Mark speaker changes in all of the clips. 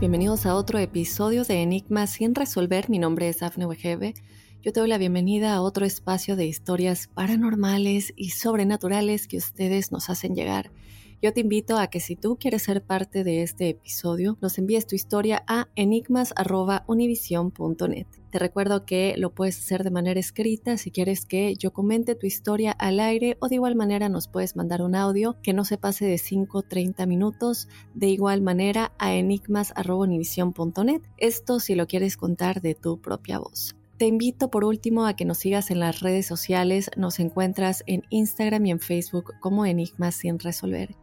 Speaker 1: Bienvenidos a otro episodio de Enigmas sin resolver. Mi nombre es Afne Wegebe. Yo te doy la bienvenida a otro espacio de historias paranormales y sobrenaturales que ustedes nos hacen llegar. Yo te invito a que si tú quieres ser parte de este episodio, nos envíes tu historia a enigmas.univision.net. Te recuerdo que lo puedes hacer de manera escrita si quieres que yo comente tu historia al aire o de igual manera nos puedes mandar un audio que no se pase de 5 o 30 minutos de igual manera a enigmas.univision.net. Esto si lo quieres contar de tu propia voz. Te invito por último a que nos sigas en las redes sociales, nos encuentras en Instagram y en Facebook como Enigmas sin resolver.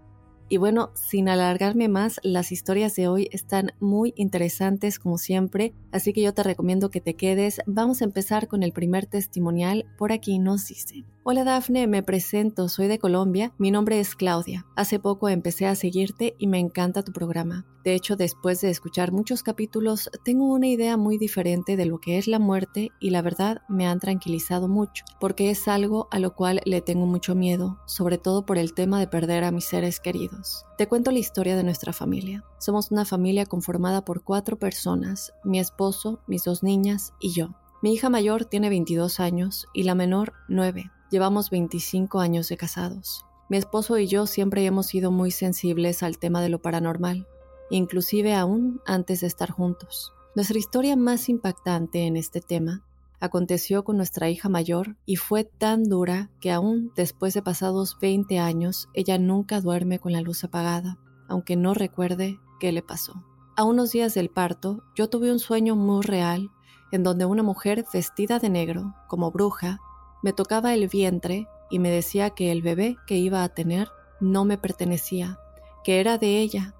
Speaker 1: Y bueno, sin alargarme más, las historias de hoy están muy interesantes como siempre, así que yo te recomiendo que te quedes. Vamos a empezar con el primer testimonial. Por aquí nos dice. Hola Dafne, me presento, soy de Colombia, mi nombre es Claudia. Hace poco empecé a seguirte y me encanta tu programa. De hecho, después de escuchar muchos capítulos, tengo una idea muy diferente de lo que es la muerte y la verdad me han tranquilizado mucho, porque es algo a lo cual le tengo mucho miedo, sobre todo por el tema de perder a mis seres queridos. Te cuento la historia de nuestra familia. Somos una familia conformada por cuatro personas, mi esposo, mis dos niñas y yo. Mi hija mayor tiene 22 años y la menor 9. Llevamos 25 años de casados. Mi esposo y yo siempre hemos sido muy sensibles al tema de lo paranormal, inclusive aún antes de estar juntos. Nuestra historia más impactante en este tema aconteció con nuestra hija mayor y fue tan dura que aún después de pasados 20 años ella nunca duerme con la luz apagada, aunque no recuerde qué le pasó. A unos días del parto, yo tuve un sueño muy real en donde una mujer vestida de negro, como bruja, me tocaba el vientre y me decía que el bebé que iba a tener no me pertenecía, que era de ella.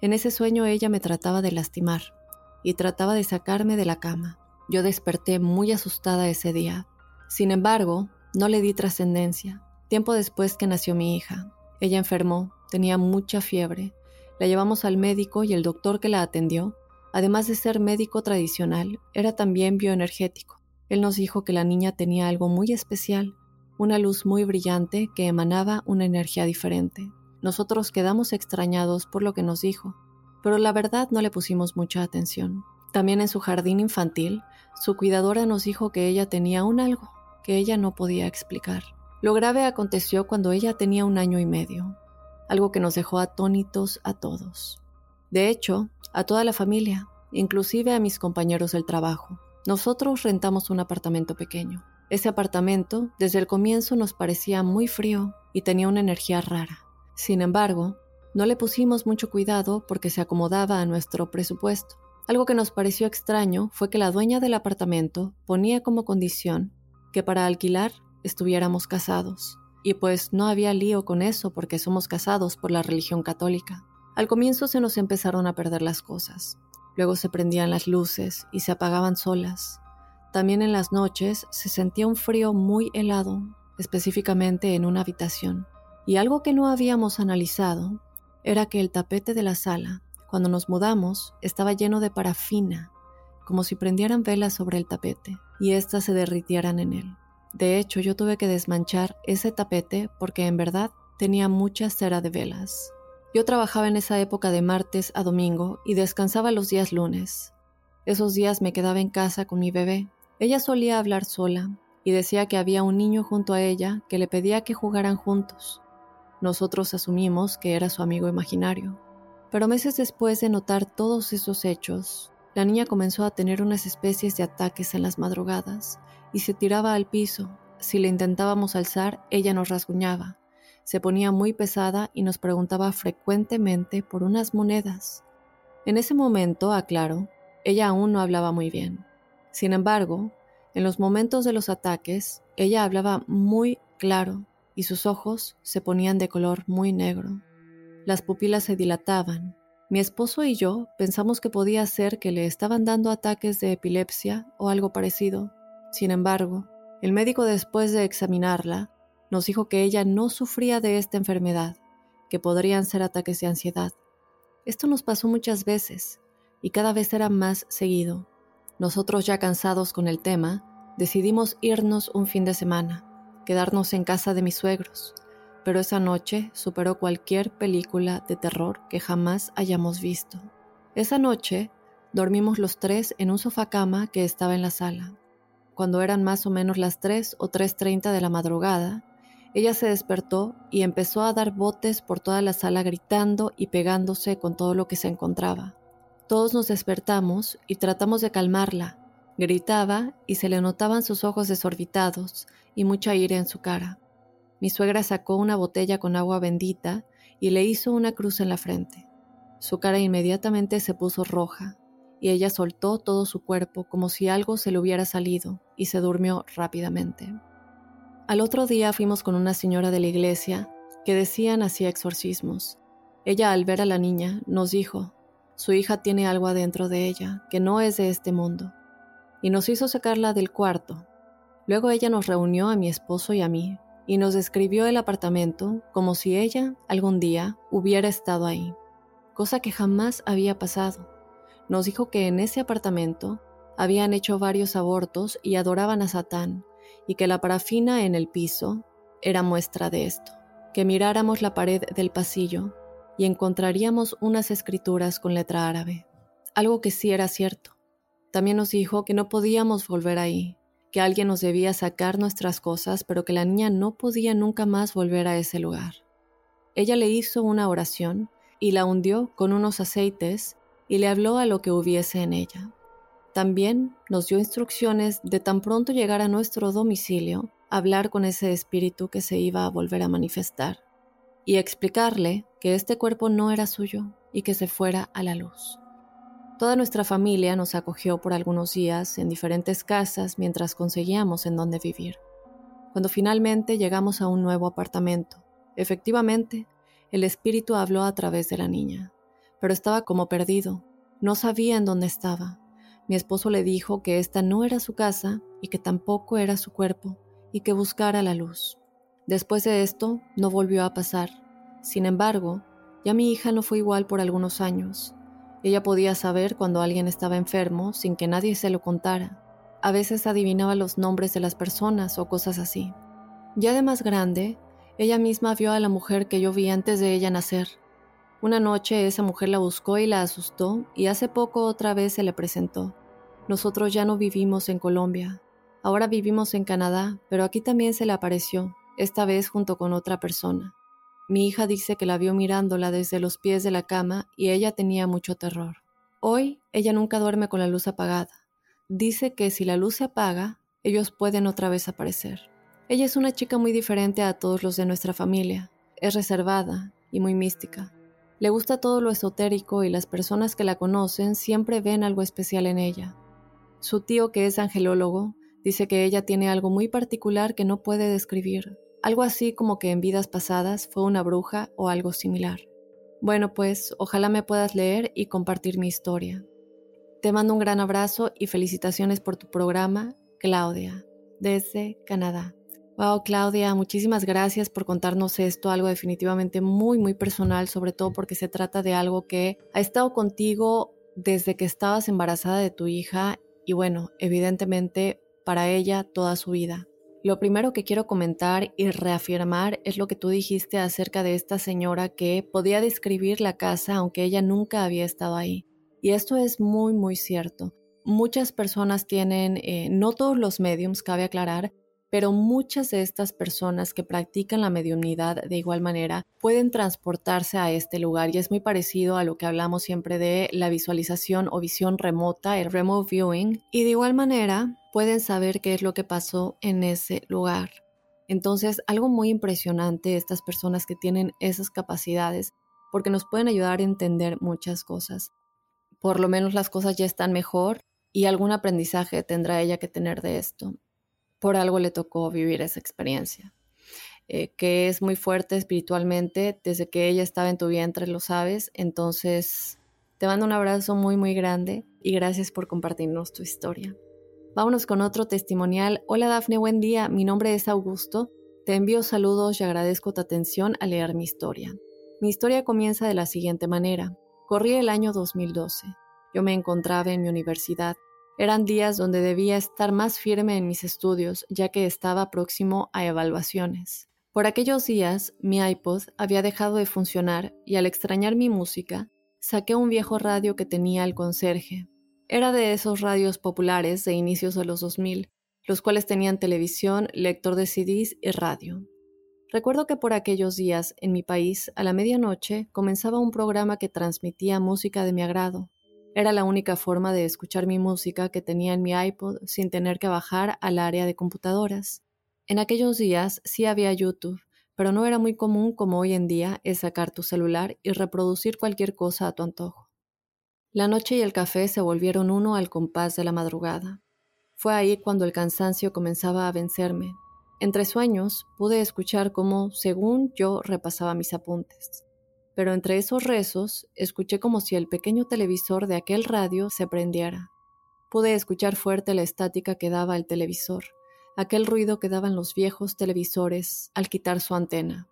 Speaker 1: En ese sueño ella me trataba de lastimar y trataba de sacarme de la cama. Yo desperté muy asustada ese día. Sin embargo, no le di trascendencia. Tiempo después que nació mi hija, ella enfermó, tenía mucha fiebre. La llevamos al médico y el doctor que la atendió, además de ser médico tradicional, era también bioenergético. Él nos dijo que la niña tenía algo muy especial, una luz muy brillante que emanaba una energía diferente. Nosotros quedamos extrañados por lo que nos dijo, pero la verdad no le pusimos mucha atención. También en su jardín infantil, su cuidadora nos dijo que ella tenía un algo que ella no podía explicar. Lo grave aconteció cuando ella tenía un año y medio, algo que nos dejó atónitos a todos. De hecho, a toda la familia, inclusive a mis compañeros del trabajo. Nosotros rentamos un apartamento pequeño. Ese apartamento desde el comienzo nos parecía muy frío y tenía una energía rara. Sin embargo, no le pusimos mucho cuidado porque se acomodaba a nuestro presupuesto. Algo que nos pareció extraño fue que la dueña del apartamento ponía como condición que para alquilar estuviéramos casados. Y pues no había lío con eso porque somos casados por la religión católica. Al comienzo se nos empezaron a perder las cosas. Luego se prendían las luces y se apagaban solas. También en las noches se sentía un frío muy helado, específicamente en una habitación. Y algo que no habíamos analizado era que el tapete de la sala, cuando nos mudamos, estaba lleno de parafina, como si prendieran velas sobre el tapete y éstas se derritieran en él. De hecho, yo tuve que desmanchar ese tapete porque en verdad tenía mucha cera de velas. Yo trabajaba en esa época de martes a domingo y descansaba los días lunes. Esos días me quedaba en casa con mi bebé. Ella solía hablar sola y decía que había un niño junto a ella que le pedía que jugaran juntos. Nosotros asumimos que era su amigo imaginario. Pero meses después de notar todos esos hechos, la niña comenzó a tener unas especies de ataques en las madrugadas y se tiraba al piso. Si le intentábamos alzar, ella nos rasguñaba. Se ponía muy pesada y nos preguntaba frecuentemente por unas monedas. En ese momento, aclaro, ella aún no hablaba muy bien. Sin embargo, en los momentos de los ataques, ella hablaba muy claro y sus ojos se ponían de color muy negro. Las pupilas se dilataban. Mi esposo y yo pensamos que podía ser que le estaban dando ataques de epilepsia o algo parecido, sin embargo, el médico después de examinarla nos dijo que ella no sufría de esta enfermedad, que podrían ser ataques de ansiedad. Esto nos pasó muchas veces y cada vez era más seguido. Nosotros ya cansados con el tema, decidimos irnos un fin de semana, quedarnos en casa de mis suegros, pero esa noche superó cualquier película de terror que jamás hayamos visto. Esa noche dormimos los tres en un sofá cama que estaba en la sala cuando eran más o menos las 3 o 3.30 de la madrugada, ella se despertó y empezó a dar botes por toda la sala gritando y pegándose con todo lo que se encontraba. Todos nos despertamos y tratamos de calmarla. Gritaba y se le notaban sus ojos desorbitados y mucha ira en su cara. Mi suegra sacó una botella con agua bendita y le hizo una cruz en la frente. Su cara inmediatamente se puso roja y ella soltó todo su cuerpo como si algo se le hubiera salido y se durmió rápidamente. Al otro día fuimos con una señora de la iglesia que decían hacía exorcismos. Ella al ver a la niña nos dijo, su hija tiene algo adentro de ella que no es de este mundo, y nos hizo sacarla del cuarto. Luego ella nos reunió a mi esposo y a mí y nos describió el apartamento como si ella algún día hubiera estado ahí, cosa que jamás había pasado nos dijo que en ese apartamento habían hecho varios abortos y adoraban a Satán, y que la parafina en el piso era muestra de esto, que miráramos la pared del pasillo y encontraríamos unas escrituras con letra árabe, algo que sí era cierto. También nos dijo que no podíamos volver ahí, que alguien nos debía sacar nuestras cosas, pero que la niña no podía nunca más volver a ese lugar. Ella le hizo una oración y la hundió con unos aceites y le habló a lo que hubiese en ella. También nos dio instrucciones de tan pronto llegar a nuestro domicilio, hablar con ese espíritu que se iba a volver a manifestar y explicarle que este cuerpo no era suyo y que se fuera a la luz. Toda nuestra familia nos acogió por algunos días en diferentes casas mientras conseguíamos en dónde vivir. Cuando finalmente llegamos a un nuevo apartamento, efectivamente, el espíritu habló a través de la niña pero estaba como perdido. No sabía en dónde estaba. Mi esposo le dijo que esta no era su casa y que tampoco era su cuerpo y que buscara la luz. Después de esto, no volvió a pasar. Sin embargo, ya mi hija no fue igual por algunos años. Ella podía saber cuando alguien estaba enfermo sin que nadie se lo contara. A veces adivinaba los nombres de las personas o cosas así. Ya de más grande, ella misma vio a la mujer que yo vi antes de ella nacer. Una noche esa mujer la buscó y la asustó y hace poco otra vez se le presentó. Nosotros ya no vivimos en Colombia. Ahora vivimos en Canadá, pero aquí también se le apareció, esta vez junto con otra persona. Mi hija dice que la vio mirándola desde los pies de la cama y ella tenía mucho terror. Hoy ella nunca duerme con la luz apagada. Dice que si la luz se apaga, ellos pueden otra vez aparecer. Ella es una chica muy diferente a todos los de nuestra familia. Es reservada y muy mística. Le gusta todo lo esotérico y las personas que la conocen siempre ven algo especial en ella. Su tío, que es angelólogo, dice que ella tiene algo muy particular que no puede describir, algo así como que en vidas pasadas fue una bruja o algo similar. Bueno, pues ojalá me puedas leer y compartir mi historia. Te mando un gran abrazo y felicitaciones por tu programa, Claudia, desde Canadá. Wow, Claudia, muchísimas gracias por contarnos esto, algo definitivamente muy, muy personal, sobre todo porque se trata de algo que ha estado contigo desde que estabas embarazada de tu hija y bueno, evidentemente para ella toda su vida. Lo primero que quiero comentar y reafirmar es lo que tú dijiste acerca de esta señora que podía describir la casa aunque ella nunca había estado ahí. Y esto es muy, muy cierto. Muchas personas tienen, eh, no todos los mediums, cabe aclarar, pero muchas de estas personas que practican la mediunidad de igual manera pueden transportarse a este lugar y es muy parecido a lo que hablamos siempre de la visualización o visión remota, el remote viewing, y de igual manera pueden saber qué es lo que pasó en ese lugar. Entonces, algo muy impresionante estas personas que tienen esas capacidades porque nos pueden ayudar a entender muchas cosas. Por lo menos las cosas ya están mejor y algún aprendizaje tendrá ella que tener de esto por algo le tocó vivir esa experiencia, eh, que es muy fuerte espiritualmente, desde que ella estaba en tu vientre, lo sabes, entonces te mando un abrazo muy, muy grande y gracias por compartirnos tu historia. Vámonos con otro testimonial. Hola Dafne, buen día, mi nombre es Augusto, te envío saludos y agradezco tu atención al leer mi historia. Mi historia comienza de la siguiente manera. Corrí el año 2012. Yo me encontraba en mi universidad eran días donde debía estar más firme en mis estudios, ya que estaba próximo a evaluaciones. Por aquellos días, mi iPod había dejado de funcionar y al extrañar mi música, saqué un viejo radio que tenía el conserje. Era de esos radios populares de inicios de los 2000, los cuales tenían televisión, lector de CDs y radio. Recuerdo que por aquellos días, en mi país, a la medianoche, comenzaba un programa que transmitía música de mi agrado, era la única forma de escuchar mi música que tenía en mi iPod sin tener que bajar al área de computadoras. En aquellos días sí había YouTube, pero no era muy común como hoy en día es sacar tu celular y reproducir cualquier cosa a tu antojo. La noche y el café se volvieron uno al compás de la madrugada. Fue ahí cuando el cansancio comenzaba a vencerme. Entre sueños pude escuchar cómo, según yo, repasaba mis apuntes pero entre esos rezos escuché como si el pequeño televisor de aquel radio se prendiera. Pude escuchar fuerte la estática que daba el televisor, aquel ruido que daban los viejos televisores al quitar su antena.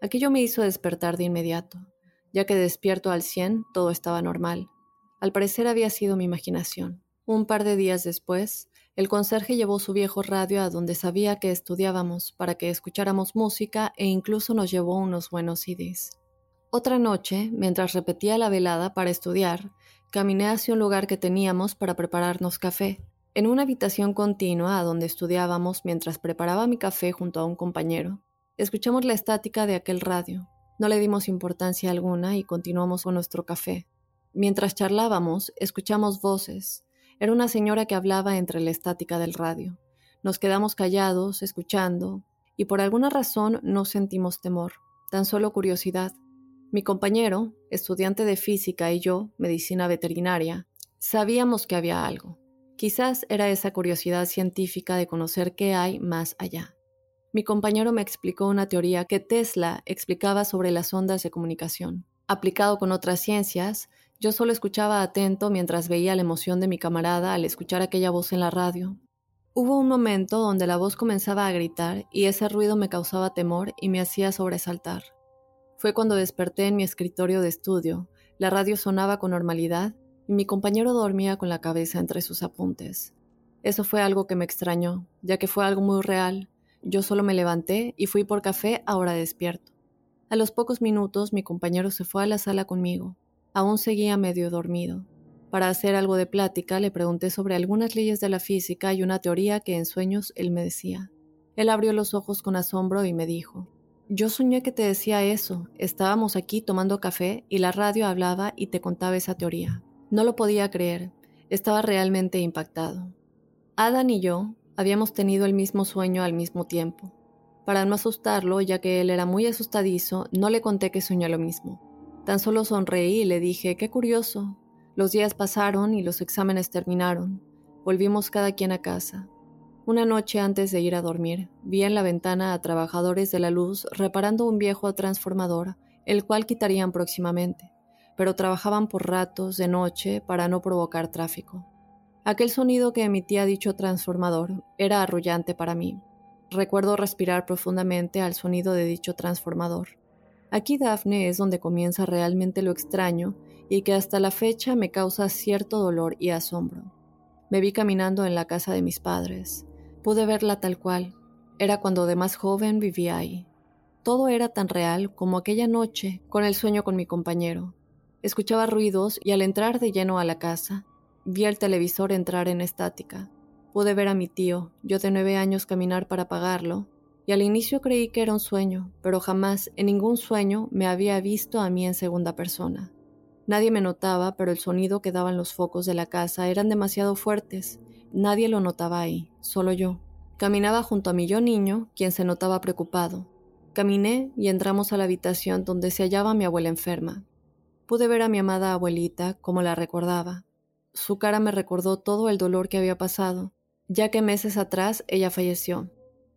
Speaker 1: Aquello me hizo despertar de inmediato, ya que despierto al cien todo estaba normal. Al parecer había sido mi imaginación. Un par de días después, el conserje llevó su viejo radio a donde sabía que estudiábamos para que escucháramos música e incluso nos llevó unos buenos CDs. Otra noche, mientras repetía la velada para estudiar, caminé hacia un lugar que teníamos para prepararnos café. En una habitación continua a donde estudiábamos mientras preparaba mi café junto a un compañero, escuchamos la estática de aquel radio. No le dimos importancia alguna y continuamos con nuestro café. Mientras charlábamos, escuchamos voces. Era una señora que hablaba entre la estática del radio. Nos quedamos callados, escuchando, y por alguna razón no sentimos temor, tan solo curiosidad. Mi compañero, estudiante de física, y yo, medicina veterinaria, sabíamos que había algo. Quizás era esa curiosidad científica de conocer qué hay más allá. Mi compañero me explicó una teoría que Tesla explicaba sobre las ondas de comunicación. Aplicado con otras ciencias, yo solo escuchaba atento mientras veía la emoción de mi camarada al escuchar aquella voz en la radio. Hubo un momento donde la voz comenzaba a gritar y ese ruido me causaba temor y me hacía sobresaltar. Fue cuando desperté en mi escritorio de estudio. La radio sonaba con normalidad y mi compañero dormía con la cabeza entre sus apuntes. Eso fue algo que me extrañó, ya que fue algo muy real. Yo solo me levanté y fui por café ahora despierto. A los pocos minutos mi compañero se fue a la sala conmigo. Aún seguía medio dormido. Para hacer algo de plática le pregunté sobre algunas leyes de la física y una teoría que en sueños él me decía. Él abrió los ojos con asombro y me dijo, yo soñé que te decía eso. Estábamos aquí tomando café y la radio hablaba y te contaba esa teoría. No lo podía creer, estaba realmente impactado. Adam y yo habíamos tenido el mismo sueño al mismo tiempo. Para no asustarlo, ya que él era muy asustadizo, no le conté que soñó lo mismo. Tan solo sonreí y le dije, qué curioso. Los días pasaron y los exámenes terminaron. Volvimos cada quien a casa. Una noche antes de ir a dormir, vi en la ventana a trabajadores de la luz reparando un viejo transformador, el cual quitarían próximamente, pero trabajaban por ratos de noche para no provocar tráfico. Aquel sonido que emitía dicho transformador era arrullante para mí. Recuerdo respirar profundamente al sonido de dicho transformador. Aquí Daphne es donde comienza realmente lo extraño y que hasta la fecha me causa cierto dolor y asombro. Me vi caminando en la casa de mis padres. Pude verla tal cual. Era cuando de más joven vivía ahí. Todo era tan real como aquella noche con el sueño con mi compañero. Escuchaba ruidos y al entrar de lleno a la casa, vi el televisor entrar en estática. Pude ver a mi tío, yo de nueve años, caminar para apagarlo, y al inicio creí que era un sueño, pero jamás en ningún sueño me había visto a mí en segunda persona. Nadie me notaba, pero el sonido que daban los focos de la casa eran demasiado fuertes. Nadie lo notaba ahí, solo yo. Caminaba junto a mi yo niño, quien se notaba preocupado. Caminé y entramos a la habitación donde se hallaba mi abuela enferma. Pude ver a mi amada abuelita como la recordaba. Su cara me recordó todo el dolor que había pasado, ya que meses atrás ella falleció.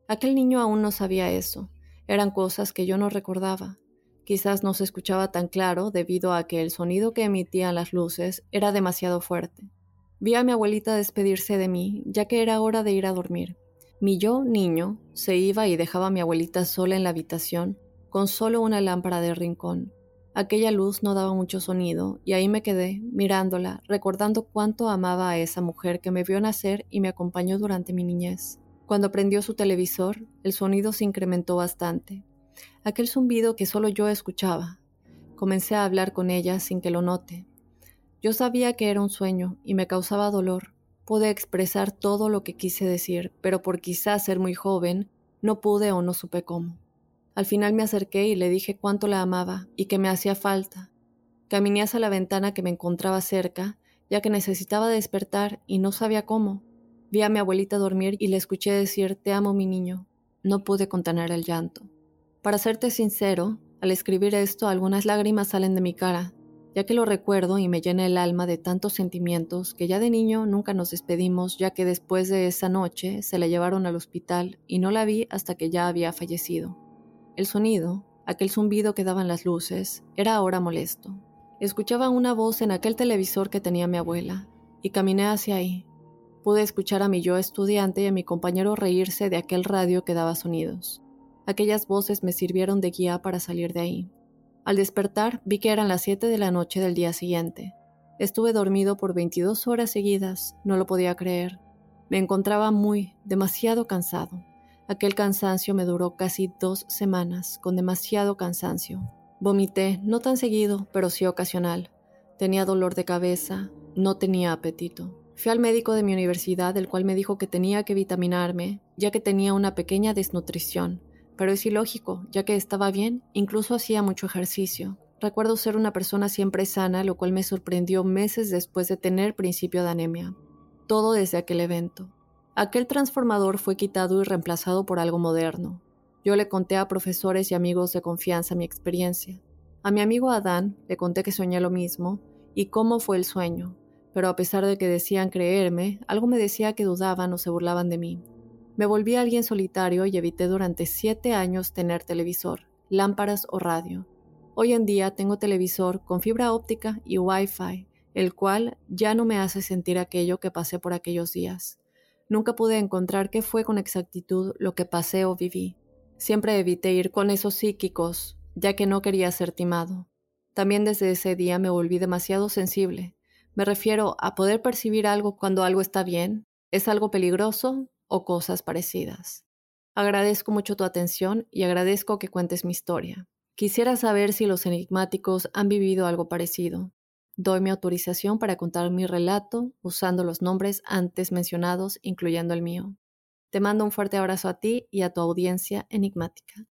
Speaker 1: Aquel niño aún no sabía eso. Eran cosas que yo no recordaba. Quizás no se escuchaba tan claro debido a que el sonido que emitían las luces era demasiado fuerte. Vi a mi abuelita despedirse de mí, ya que era hora de ir a dormir. Mi yo, niño, se iba y dejaba a mi abuelita sola en la habitación, con solo una lámpara de rincón. Aquella luz no daba mucho sonido, y ahí me quedé, mirándola, recordando cuánto amaba a esa mujer que me vio nacer y me acompañó durante mi niñez. Cuando prendió su televisor, el sonido se incrementó bastante. Aquel zumbido que solo yo escuchaba. Comencé a hablar con ella sin que lo note. Yo sabía que era un sueño y me causaba dolor. Pude expresar todo lo que quise decir, pero por quizás ser muy joven, no pude o no supe cómo. Al final me acerqué y le dije cuánto la amaba y que me hacía falta. Caminé hacia la ventana que me encontraba cerca, ya que necesitaba despertar y no sabía cómo. Vi a mi abuelita dormir y le escuché decir Te amo, mi niño. No pude contener el llanto. Para serte sincero, al escribir esto algunas lágrimas salen de mi cara, ya que lo recuerdo y me llena el alma de tantos sentimientos que ya de niño nunca nos despedimos, ya que después de esa noche se la llevaron al hospital y no la vi hasta que ya había fallecido. El sonido, aquel zumbido que daban las luces, era ahora molesto. Escuchaba una voz en aquel televisor que tenía mi abuela, y caminé hacia ahí. Pude escuchar a mi yo estudiante y a mi compañero reírse de aquel radio que daba sonidos. Aquellas voces me sirvieron de guía para salir de ahí. Al despertar vi que eran las 7 de la noche del día siguiente. Estuve dormido por 22 horas seguidas, no lo podía creer. Me encontraba muy, demasiado cansado. Aquel cansancio me duró casi dos semanas, con demasiado cansancio. Vomité, no tan seguido, pero sí ocasional. Tenía dolor de cabeza, no tenía apetito. Fui al médico de mi universidad, el cual me dijo que tenía que vitaminarme, ya que tenía una pequeña desnutrición. Pero es ilógico, ya que estaba bien, incluso hacía mucho ejercicio. Recuerdo ser una persona siempre sana, lo cual me sorprendió meses después de tener principio de anemia. Todo desde aquel evento. Aquel transformador fue quitado y reemplazado por algo moderno. Yo le conté a profesores y amigos de confianza mi experiencia. A mi amigo Adán le conté que soñé lo mismo y cómo fue el sueño, pero a pesar de que decían creerme, algo me decía que dudaban o se burlaban de mí. Me volví alguien solitario y evité durante siete años tener televisor, lámparas o radio. Hoy en día tengo televisor con fibra óptica y Wi-Fi, el cual ya no me hace sentir aquello que pasé por aquellos días. Nunca pude encontrar qué fue con exactitud lo que pasé o viví. Siempre evité ir con esos psíquicos, ya que no quería ser timado. También desde ese día me volví demasiado sensible. Me refiero a poder percibir algo cuando algo está bien, es algo peligroso o cosas parecidas. Agradezco mucho tu atención y agradezco que cuentes mi historia. Quisiera saber si los enigmáticos han vivido algo parecido. Doy mi autorización para contar mi relato usando los nombres antes mencionados, incluyendo el mío. Te mando un fuerte abrazo a ti y a tu audiencia enigmática.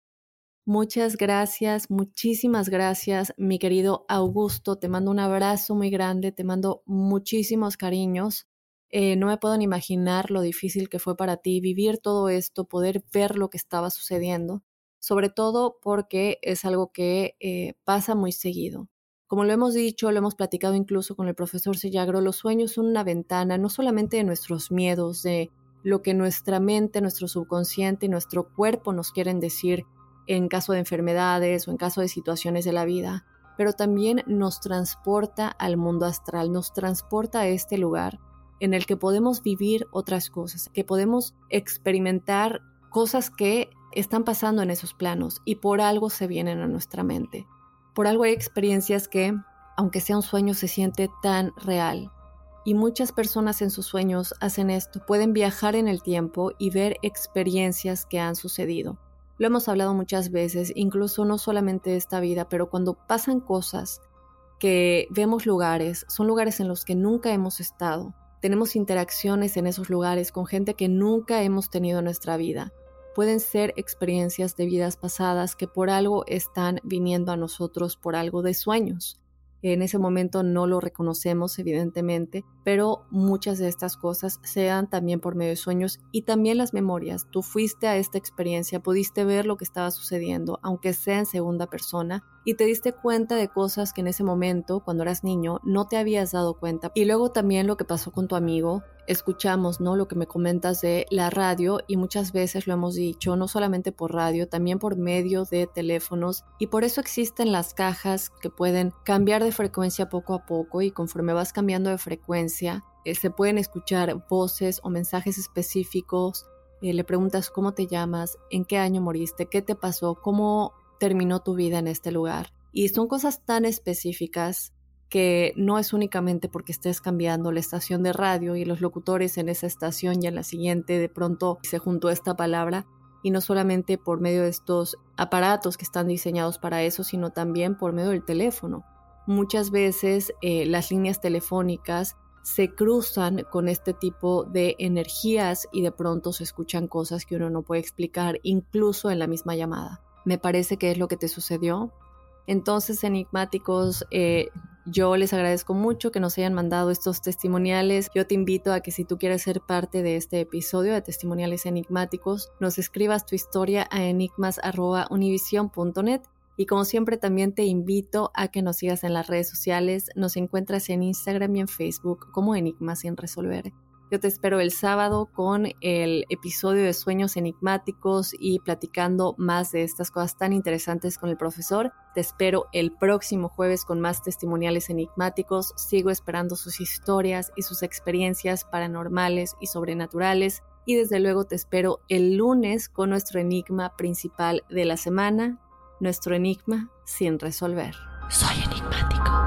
Speaker 1: Muchas gracias, muchísimas gracias, mi querido Augusto. Te mando un abrazo muy grande, te mando muchísimos cariños. Eh, no me puedo imaginar lo difícil que fue para ti vivir todo esto, poder ver lo que estaba sucediendo, sobre todo porque es algo que eh, pasa muy seguido. Como lo hemos dicho, lo hemos platicado incluso con el profesor Sellagro, los sueños son una ventana no solamente de nuestros miedos, de lo que nuestra mente, nuestro subconsciente y nuestro cuerpo nos quieren decir en caso de enfermedades o en caso de situaciones de la vida, pero también nos transporta al mundo astral, nos transporta a este lugar en el que podemos vivir otras cosas, que podemos experimentar cosas que están pasando en esos planos y por algo se vienen a nuestra mente. Por algo hay experiencias que, aunque sea un sueño, se siente tan real. Y muchas personas en sus sueños hacen esto, pueden viajar en el tiempo y ver experiencias que han sucedido. Lo hemos hablado muchas veces, incluso no solamente de esta vida, pero cuando pasan cosas que vemos lugares, son lugares en los que nunca hemos estado, tenemos interacciones en esos lugares con gente que nunca hemos tenido en nuestra vida. Pueden ser experiencias de vidas pasadas que por algo están viniendo a nosotros por algo de sueños. En ese momento no lo reconocemos, evidentemente, pero muchas de estas cosas se dan también por medio de sueños y también las memorias. Tú fuiste a esta experiencia, pudiste ver lo que estaba sucediendo, aunque sea en segunda persona, y te diste cuenta de cosas que en ese momento, cuando eras niño, no te habías dado cuenta. Y luego también lo que pasó con tu amigo, escuchamos, ¿no? Lo que me comentas de la radio y muchas veces lo hemos dicho, no solamente por radio, también por medio de teléfonos y por eso existen las cajas que pueden cambiar de frecuencia poco a poco y conforme vas cambiando de frecuencia, eh, se pueden escuchar voces o mensajes específicos. Eh, le preguntas cómo te llamas, en qué año moriste, qué te pasó, cómo terminó tu vida en este lugar. Y son cosas tan específicas que no es únicamente porque estés cambiando la estación de radio y los locutores en esa estación y en la siguiente de pronto se juntó esta palabra y no solamente por medio de estos aparatos que están diseñados para eso, sino también por medio del teléfono. Muchas veces eh, las líneas telefónicas se cruzan con este tipo de energías y de pronto se escuchan cosas que uno no puede explicar, incluso en la misma llamada me parece que es lo que te sucedió. Entonces, enigmáticos, eh, yo les agradezco mucho que nos hayan mandado estos testimoniales. Yo te invito a que si tú quieres ser parte de este episodio de testimoniales enigmáticos, nos escribas tu historia a enigmas.univision.net. Y como siempre también te invito a que nos sigas en las redes sociales. Nos encuentras en Instagram y en Facebook como Enigmas sin resolver. Yo te espero el sábado con el episodio de Sueños Enigmáticos y platicando más de estas cosas tan interesantes con el profesor. Te espero el próximo jueves con más testimoniales enigmáticos. Sigo esperando sus historias y sus experiencias paranormales y sobrenaturales. Y desde luego te espero el lunes con nuestro enigma principal de la semana, nuestro enigma sin resolver. Soy enigmático.